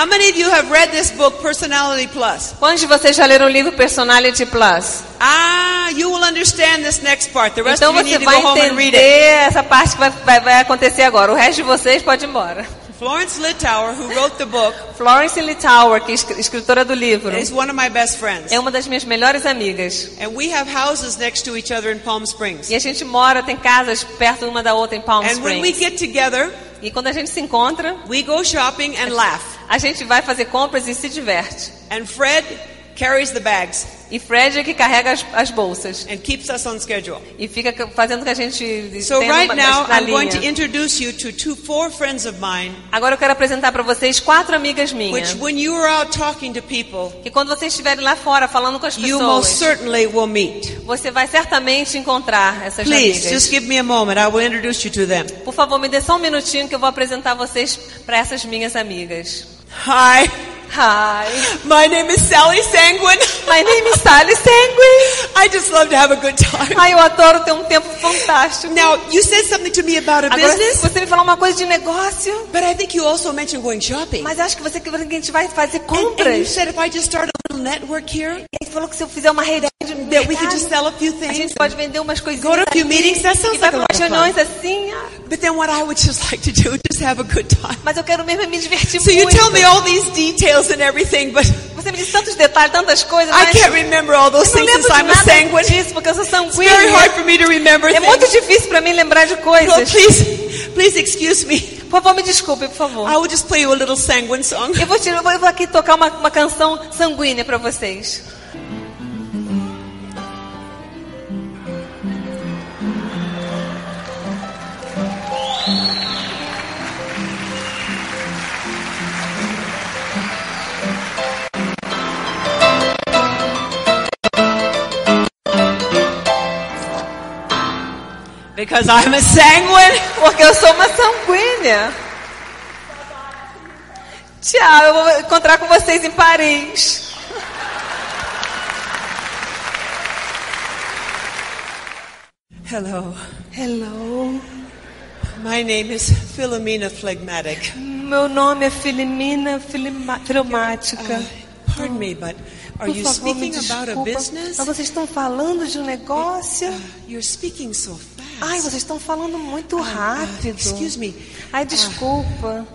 How many of you have read this book, Personality Plus? Quantos de vocês já leram o livro Personality Plus? Ah, you will understand this next part. The rest Então of you você need to go vai home and read entender essa parte que vai, vai, vai acontecer agora. O resto de vocês pode ir embora. Florence Littauer, who wrote the book, Florence Littauer, que é escri- escritora do livro, is one of my best friends. é uma das minhas melhores amigas. And we have houses next to each other in Palm Springs. E a gente mora, tem casas perto uma da outra em Palm And when we Springs. get together, E quando a gente se encontra, we go shopping and laugh. a gente vai fazer compras e se diverte. And Fred carries the bags E Fred é que carrega as, as bolsas. and keeps us on schedule. E fica fazendo que a gente So right uma- now, I'm going to linha. introduce you to two, four friends of mine, Agora eu quero apresentar para vocês quatro amigas which minhas. when you are out talking to people, Que quando vocês estiverem lá fora falando com as you most pessoas, certainly will meet. você vai certamente encontrar essas Please, amigas. just give me a moment. I will introduce you to them. Por favor, me dê só um minutinho que eu vou apresentar vocês para essas minhas amigas. Hi, Hi, my name is Sally Sanguine. my name is Sally Sanguine. I just love to have a good time. Ai, eu adoro ter um tempo fantástico. Now, you said something to me about a Agora, business, você me falou uma coisa de negócio, but I think you also mentioned going shopping. mas acho que você que a gente vai fazer And, and you compras. said if I just start a little network here, E falou que se eu fizer uma rede de that we could just sell a few a things. gente pode vender umas coisinhas Go to a few meetings, that sounds like a lot of reuniões assim. ah, But then what I would just like to do is just have a good time. Mas eu quero mesmo é me divertir So you muito. tell me all these details and everything, but Você me disse tantos detalhes, tantas coisas, I can't remember all those things since I'm a sanguine. disso, porque eu sou It's very sanguínea. hard for me to remember É muito difícil para mim lembrar de Well, coisas. please, please excuse me. Por favor, me desculpe, por favor. I will just play you a little sanguine song. Eu vou, te, eu vou aqui tocar uma, uma canção sanguínea para vocês. Because I'm a sanguine. Porque eu sou uma sanguínea. Tchau, eu vou encontrar com vocês em Paris. Hello. Hello. My name is Philomena Phlegmatic. Meu nome é Filimina Filima- Filmática. Pardon me, but are Por you favor, speaking about a business? Mas vocês estão falando de um negócio? You're speaking so fast. Ai, vocês estão falando muito rápido. excuse me. Ai, desculpa.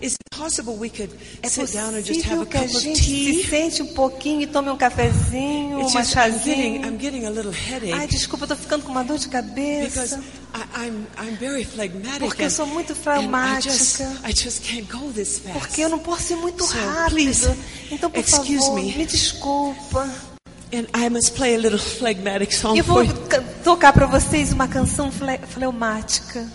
Is it possible we could É sit down and just have possível a cup of se tea? sente um pouquinho e tome um cafezinho, It's uma just I'm getting, chazinho. I'm getting a little Ai, headache desculpa, eu tô ficando com uma dor de because cabeça. I, I'm I'm very phlegmatic Porque eu sou muito fleumática. just I just can't go this fast. Porque eu não posso ir muito So, rápido. please, Então, por favor, me. me desculpa. And I must play a little phlegmatic song Eu vou tocar para vocês uma canção fle fleumática.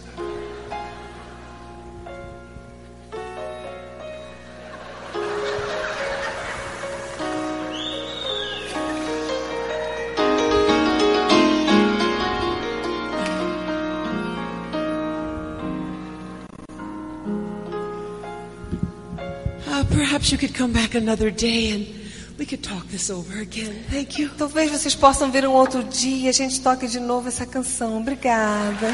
Uh, perhaps you could come back another day and we could talk this over again. Thank you. Talvez vocês possam vir um outro dia e a gente toque de novo essa canção. Obrigada.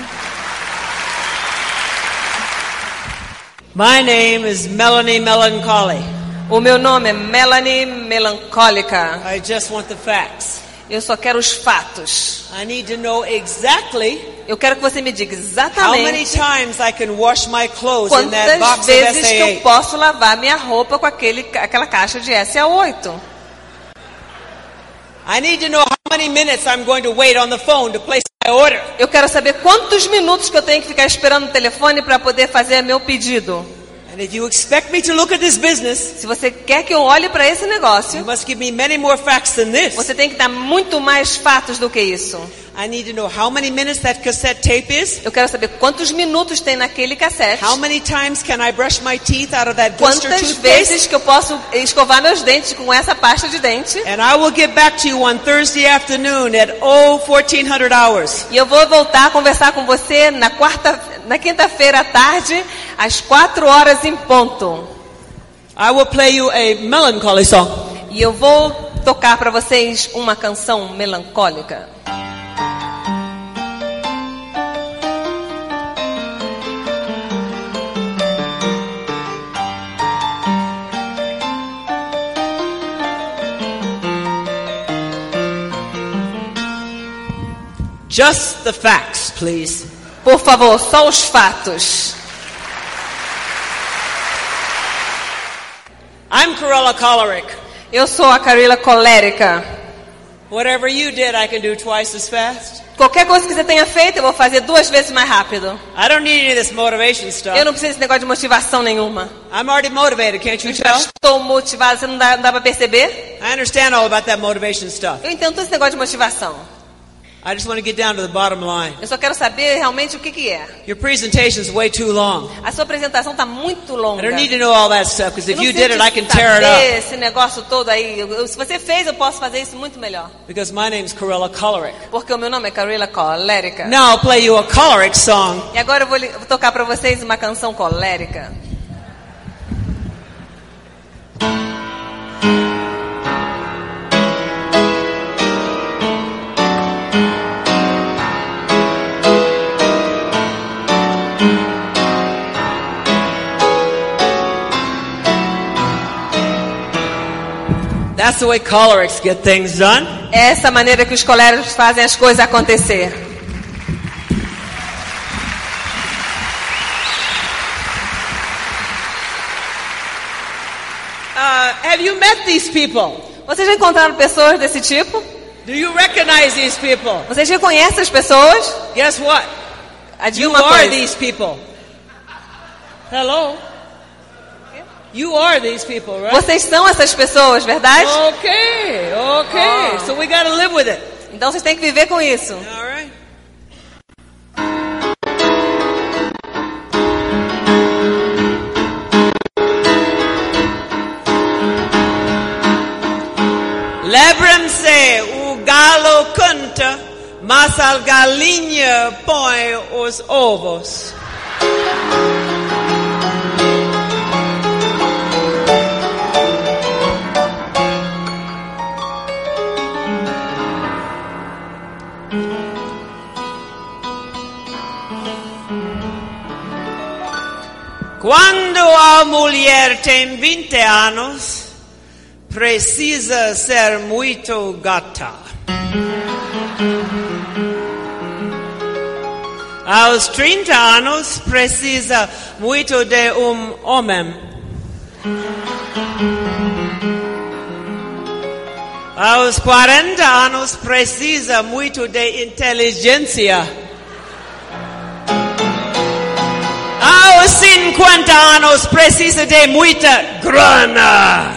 My name is Melanie Melancholy. O meu nome é Melanie Melancólica. I just want the facts. Eu só quero os fatos. I need to know exactly Eu quero que você me diga how many exatamente times I can wash my clothes in that quantas vezes que eu SA8. posso lavar minha roupa com aquele, aquela caixa de SA8. I need to know how many minutes I'm going to wait on the phone to place my order. Eu quero saber quantos minutos que eu tenho que ficar esperando o telefone para poder fazer meu pedido. And if you expect me to look at this business, Se você quer que eu olhe para esse you negócio, must give me many more facts than this. você tem que dar muito mais fatos do que isso. I need to know how many minutes that cassette tape is. Eu quero saber quantos minutos tem naquele cassete. How many times can I brush my teeth out of that blister Quantas toothpaste? vezes que eu posso escovar meus dentes com essa pasta de dente? And I will get back to you on Thursday afternoon at 01400 hours. E eu vou voltar a conversar com você na quarta, na quinta-feira à tarde, às quatro horas em ponto. I will play you a melancholy song. E eu vou tocar para vocês uma canção melancólica. Just the facts, please. Por favor, só os fatos. I'm Corella Choleric. Eu sou a Carila colérica. Whatever you did, I can do twice as fast. Qualquer coisa que você tenha feito, eu vou fazer duas vezes mais rápido. I don't need any of this motivation stuff. Eu não preciso desse negócio de motivação nenhuma. I'm already motivated, can't you tell? estou motivada, você não dá, não dá pra perceber? I understand all about that motivation stuff. Eu entendo todo esse negócio de motivação. I just want to get down to the bottom line. Eu só quero saber realmente o que, que é. Your presentation's way too long. A sua apresentação está muito longa. I don't need to know all that stuff because if you did it, I can tear it up. esse negócio todo aí. Eu- se você fez, eu posso fazer isso muito melhor. Because my name's Corella Choleric. Porque o meu nome é Carila Colérica. Now I'll play you a choleric song. E agora eu vou, vou tocar para vocês uma canção colérica. That's the way cholerics get things done. É essa maneira que os coléricos fazem as coisas acontecer. Uh, have you met these people? Vocês já encontraram pessoas desse tipo? Do you recognize these people? Vocês reconhecem as pessoas? Guess what? Adivinha You are coisa. these people. Hello? You are these people, right? Vocês são essas pessoas, verdade? Okay, okay. Oh. So we got to live with it. Então vocês têm que viver com isso. All right. Lembram-se, o galo canta, mas a galinha põe os ovos. Quando a mulher tem 20 anos, precisa ser muito gata. Aos 30 anos, precisa muito de um homem. Aos 40 anos, precisa muito de inteligência. Aos 50 anos, precisa de muita grana.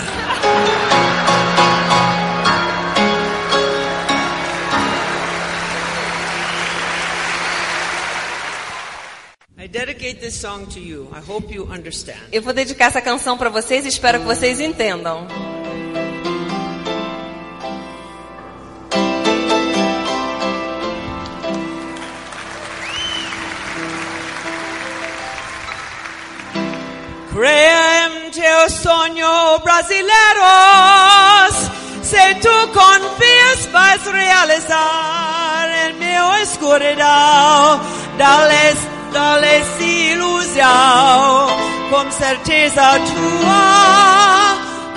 I dedicate this song to you. I hope you understand. Eu vou dedicar essa canção para vocês e espero que vocês entendam. Sonho brasileros, se tú confías vas a realizar en mi oscuridad, dales, dales ilusión, con certeza tu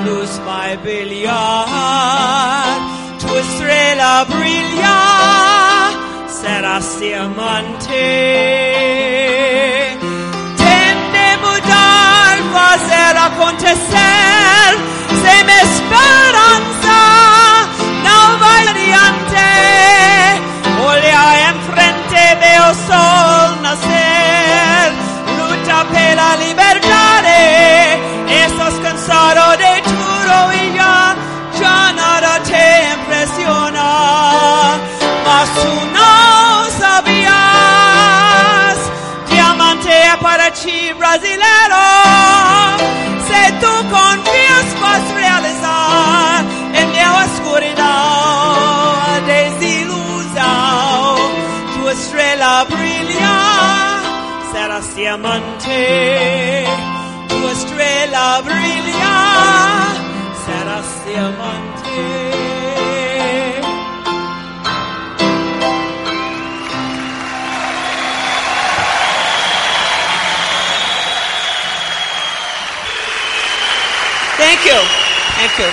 luz va a brillar, tu estrella brilla, será siempre. Tende mudar, fazer acontecer, sem esperança, não vai adiante. Olha em frente, vê o sol nascer, luta pela liberdade. Estás cansado de tudo e já, já nada te impressiona. Mas tu não sabias, diamante é para ti, brasileiro. Serás diamante. Tua estrela brilha, serás diamante. Thank you. Thank you.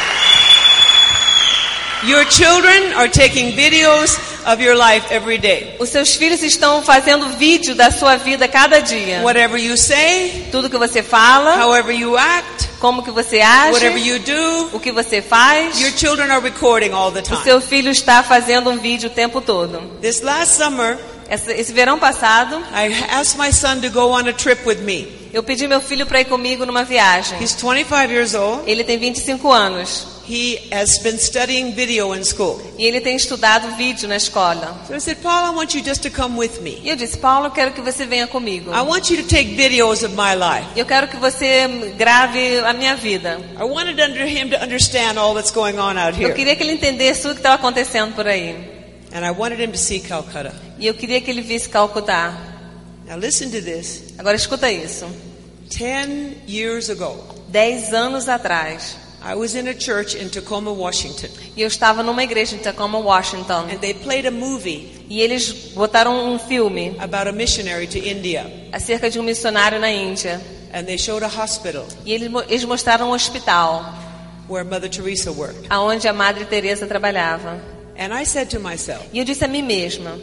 Your children are taking videos of your life every day. Os seus filhos estão fazendo vídeo da sua vida cada dia. Whatever you say, Tudo que você fala, however you act, como que você age, whatever you do, o que você faz. your children are recording all the O time. seu filho está fazendo um vídeo o tempo todo. This last summer, Esse verão passado, I asked my son to go on a trip with me. eu pedi meu filho para ir comigo numa viagem. He's 25 years old. Ele tem 25 anos He has been studying video in school. e ele tem estudado vídeo na escola. So I said, Paul, I want you just to come with me. E eu disse, Paulo, eu quero que você venha comigo. I want you to take videos of my life. Eu quero que você grave a minha vida. I wanted under him to understand all that's going on out Eu here. queria que ele entendesse tudo que estava acontecendo por aí. And I wanted him to see Calcutta. E eu queria que ele visse Calcutá. Now listen to this. Agora escuta isso. Ten years ago, Dez anos atrás, I was in a church in Tacoma, Washington, e eu estava numa igreja em Tacoma, Washington. and they played a movie E eles botaram um filme about a missionary to India. acerca de um missionário na Índia. And they showed a hospital E eles, eles mostraram um hospital where Mother Teresa worked. aonde a Madre Teresa trabalhava. And I said to myself, E eu disse a mim mesma: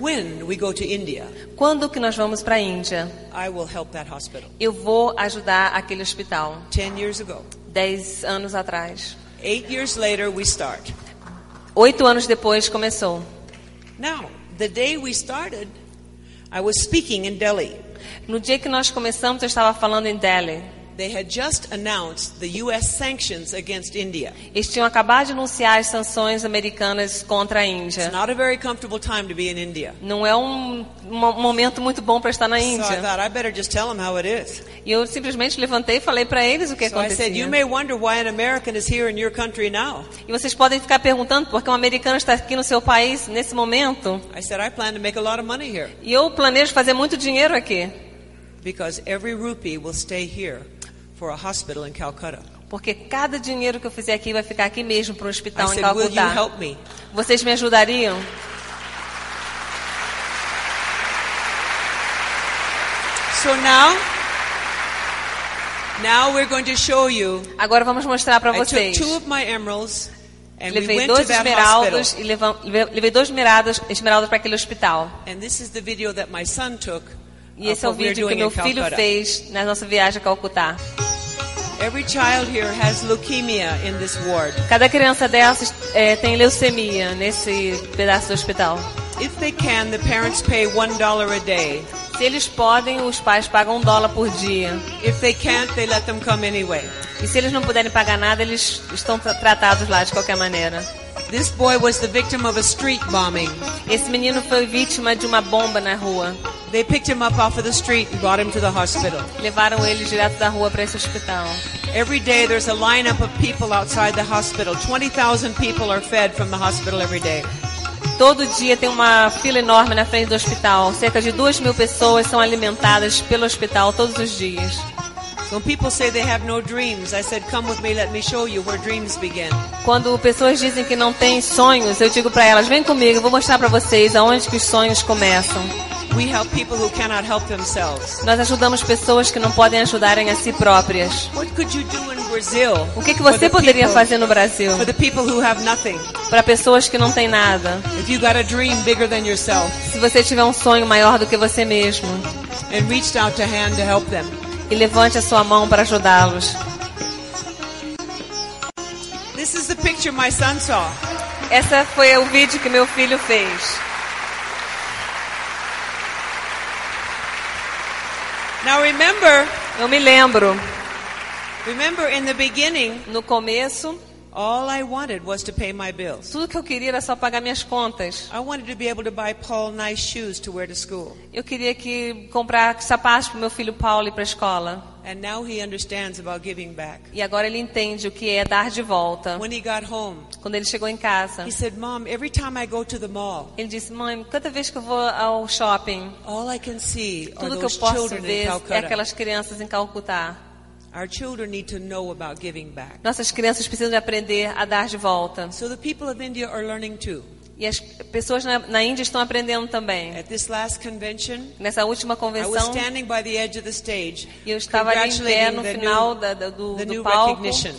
when we go to India, quando que nós vamos para a Índia? I will help that hospital. Eu vou ajudar aquele hospital. Ten years ago. Dez anos atrás. Eight years later, we start. Oito anos depois começou. Now, the day we started, I was speaking in Delhi. No dia que nós começamos, eu estava falando em Delhi. They had just announced the U.S. sanctions against India. Eles tinham acabado de anunciar as sanções americanas contra a Índia. It's not a very comfortable time to be in India. Não é um, um momento muito bom para estar na So I Índia. thought I better just tell them how it is. E eu simplesmente levantei e falei para eles o que So I said, you acontecia. may wonder why an American is here in your country now. E vocês podem ficar perguntando por que um americano está aqui no seu país nesse momento. I said, I plan to make a lot of money here E eu planejo fazer muito dinheiro aqui. because every rupee will stay here for a hospital in Calcutta. Porque cada dinheiro que eu fizer aqui vai ficar aqui mesmo para um I hospital em said, will you Calcutá. help me? Vocês me ajudariam? So now, now we're going to show you. Agora vamos mostrar para I took vocês. two of my emeralds and we Levei to dois esmeraldas e levam- leve- levei dois esmeraldas, esmeraldas para aquele hospital. And this is the video that my son took E esse é o vídeo que meu filho fez na nossa viagem a Calcutá. Every child here has leukemia in this ward. Cada criança dessas é, tem leucemia nesse pedaço do hospital. If they can, the parents pay one dollar a day. Se eles podem, os pais pagam um dólar por dia. If they can't, they let them come anyway. E se eles não puderem pagar nada, eles estão tra- tratados lá de qualquer maneira. This boy was the victim of a street bombing. Esse menino foi vítima de uma bomba na rua. They picked him up off of the street and brought him to the hospital. Levaram ele direto da rua para esse hospital. Every day there's a lineup of people outside the hospital. 20,000 people are fed from the hospital every day. Todo dia tem uma fila enorme na frente do hospital. Cerca de duas mil pessoas são alimentadas pelo hospital todos os dias. When people say they have no dreams, I said, Come with me, let me show you where dreams begin. Quando pessoas dizem que não têm sonhos, eu digo para elas: vem comigo, eu vou mostrar para vocês aonde que os sonhos começam. We help people who cannot help themselves. Nós ajudamos pessoas que não podem ajudarem a si próprias. What could you do in Brazil? O que, que você poderia fazer no Brasil For the people who have nothing. para pessoas que não têm nada? If you got a dream bigger than yourself Se você tiver um sonho maior do que você mesmo and reached out a hand to help them. e levante a sua mão para ajudá-los. This is the picture my son saw. Essa foi o vídeo que meu filho fez. Now remember, Eu me lembro, remember in the beginning, no começo, all I wanted was to pay my bills. tudo que eu queria era só pagar minhas contas. I wanted to be able to buy Paul nice shoes to wear to school. Eu queria que comprar sapatos para meu filho Paulo ir para a escola. And now he understands about giving back. E agora ele entende o que é dar de volta. When he got home, Quando ele chegou em casa, he said, Mom, every time I go to the mall, ele disse: Mãe, cada vez que eu vou ao shopping, all I can see are tudo que eu posso ver é aquelas crianças em Calcutá. Our children need to know about giving back. Nossas crianças precisam de aprender a dar de volta. So the people of India are learning too. E as pessoas na, na Índia estão aprendendo também. At this last convention, Nessa última I was convenção, standing by the edge of the stage, eu estava ali em pé no final new, da- do, the do palco, recognition.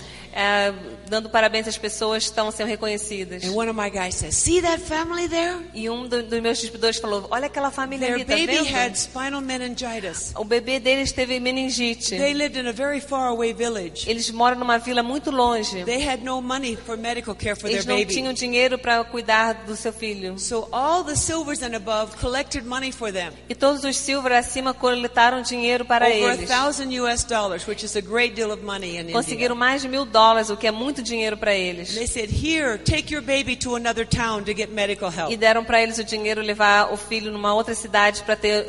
Dando parabéns às pessoas que estão sendo reconhecidas. And one of my guys says, "See that family there? E um do- dos meus distribuidores falou: Olha aquela família Their ali, tá baby had vendo? spinal meningitis. O bebê deles teve meningite. They lived in a very far away village. Eles moram numa vila muito longe. They had no money for medical care for their Eles não baby. tinham dinheiro para cuidar do seu filho. So all the silvers and above collected money for them. E todos os silver acima coletaram dinheiro para Over a eles. thousand US dollars, which is a great deal of money in Conseguiram India. mais de mil dólares, o que é muito dinheiro para eles. They said, here, take your baby to another town to get medical help. E deram para eles o dinheiro levar o filho numa outra cidade para ter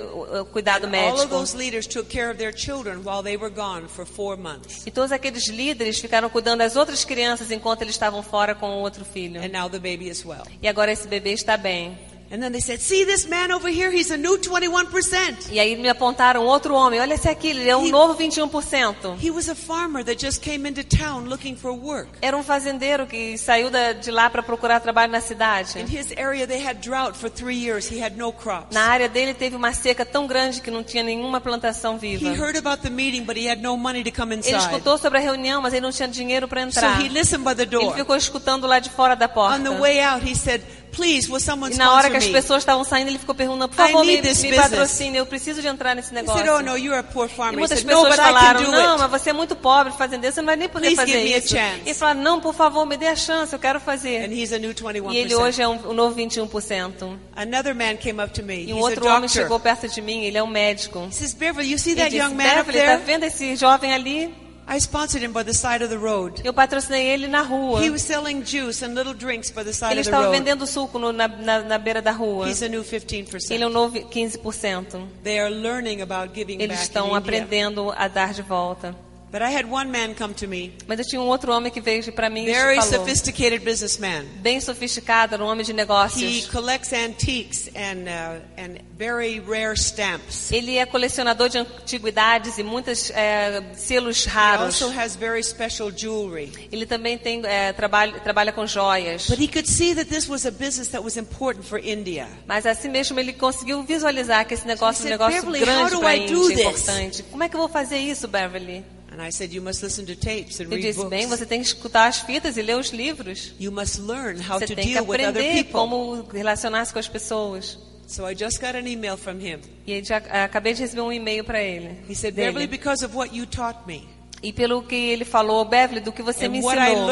cuidado And all of médico. those leaders took care of their children while they were gone for four months. E todos aqueles líderes ficaram cuidando das outras crianças enquanto eles estavam fora com o outro filho. And now the baby is well. E agora esse bebê está bem. And then they said, see this man over here, he's a new 21%. E aí me apontaram outro homem. Olha esse aqui, ele é um He- novo 21%. He was a farmer that just came into town looking for work. Era um fazendeiro que saiu da- de lá para procurar trabalho na cidade. In his area, they had drought for three years. He had no crops. Na área dele teve uma seca tão grande que não tinha nenhuma plantação He viva. heard about the meeting, but he had no money to come Ele inside. escutou sobre a reunião, mas ele não tinha dinheiro para So entrar. he listened by the Ele door. ficou escutando lá de fora da porta. On the way out, he said, please, will someone E na hora que as pessoas estavam saindo, ele ficou perguntando, por favor, me, me patrocine, eu preciso de entrar nesse He negócio. said, oh no, you're a poor E farmer. He muitas said, pessoas falaram, não, mas você é muito pobre, fazendeiro, você não vai nem poder Please fazer give me a isso. chance. Ele falou, não, por favor, me dê a chance, eu quero And fazer. he's a new 21%. E ele hoje é um, um novo 21%. Another man came up to me. E um He's a outro homem chegou perto de mim, ele é um médico. He says, Beverly, you see Ele disse, man up Beverly, tá vendo esse jovem ali? I sponsored him by the side of the road. Eu patrocinei ele na rua. He was selling juice and little drinks by the side Ele of the estava road. vendendo suco no- na, na, na beira da rua. He's a new 15%. Ele é um novo 15%. They are learning about giving Eles back estão in India. aprendendo a dar de volta. But I had one man come to me, Mas eu tinha um outro homem que veio para mim e very falou, sophisticated businessman. bem sofisticado, um homem de He negócios. collects antiques and uh, and very rare stamps. Ele é colecionador de antiguidades e muitos é, selos He raros. also has very special jewelry. Ele também tem é, trabalha, trabalha com joias. But he could see that this was a business that was important for India. Mas assim mesmo ele conseguiu visualizar que esse negócio é um He said, negócio "Beverly, how grande para a Índia, this?" importante. Como é que eu vou fazer isso, Beverly? And I said, you must listen to tapes and Eu disse, bem, você tem que escutar as fitas e ler os livros. You must learn how Você to tem que deal with other aprender people. como relacionar-se com as pessoas. So I just got an email from him. E aí já, acabei de receber um e-mail para ele. He said. Beverly, because of what you taught me, E pelo que ele falou, Beverly, do que você and me ensinou,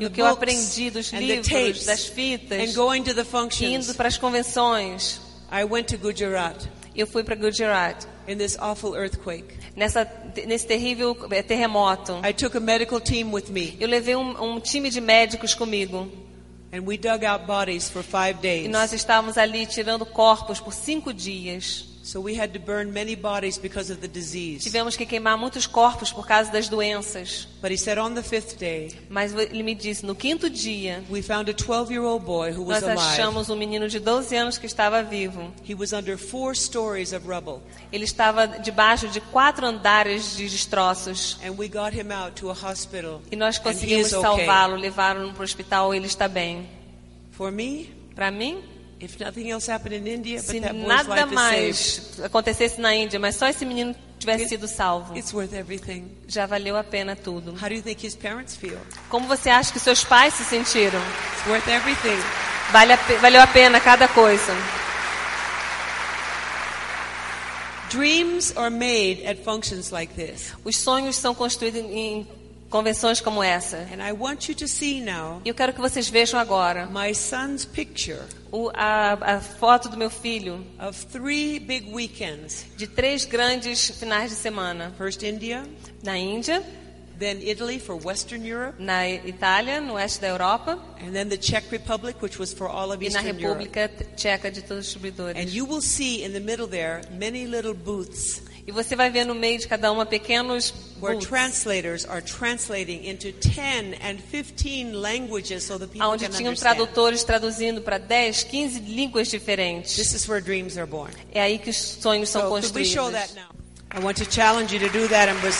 e o que eu aprendi dos livros, tapes das fitas, and going to the indo para as convenções, I went to Gujarat eu fui para Gujarat. In this awful earthquake. Nessa, nesse terrível eh, terremoto, I took a medical team with me, eu levei um, um time de médicos comigo. and we dug out bodies for five E days. nós estávamos ali tirando corpos por cinco dias. So we had to burn many bodies because of the disease. Tivemos que queimar muitos corpos por causa das doenças. But he said on the fifth day, Mas ele me disse, no quinto dia, we found a 12-year-old boy who was nós achamos um menino de 12 anos que estava vivo. He was under four stories of rubble. Ele estava debaixo de quatro andares de destroços. And we got him out to a hospital. E nós conseguimos salvá-lo, levaram-no para o hospital, ele está bem. For me, Para mim, if nothing else happened in India, but se that boy's nada life is saved, mais acontecesse na Índia, mas só esse menino tivesse sido salvo, it's worth everything. já valeu a pena tudo. How do you think his parents feel? Como você acha que seus pais se sentiram? It's worth everything. Vale a pe- valeu a pena cada coisa. Dreams are made at functions like this. Os sonhos são construídos em convenções como essa. And I want you to see now E eu quero que vocês vejam agora my son's picture o- a, a foto do meu filho of three big weekends. de três grandes finais de semana. First India, Na Índia, then Italy for Western Europe, na Itália, no oeste da Europa, and then the Czech Republic, which was for all of e na Eastern Europe. República Tcheca de todos os And distribuidores. you will see in the middle there many little booths E você vai ver no meio de cada uma pequenos where booths, translators are translating into 10 and 15 languages so that people onde tinham understand. tradutores traduzindo para 10, 15 línguas diferentes. This is where dreams are born. É aí que os sonhos são So could we construídos. show that now? I want to challenge you to do that in Brazil.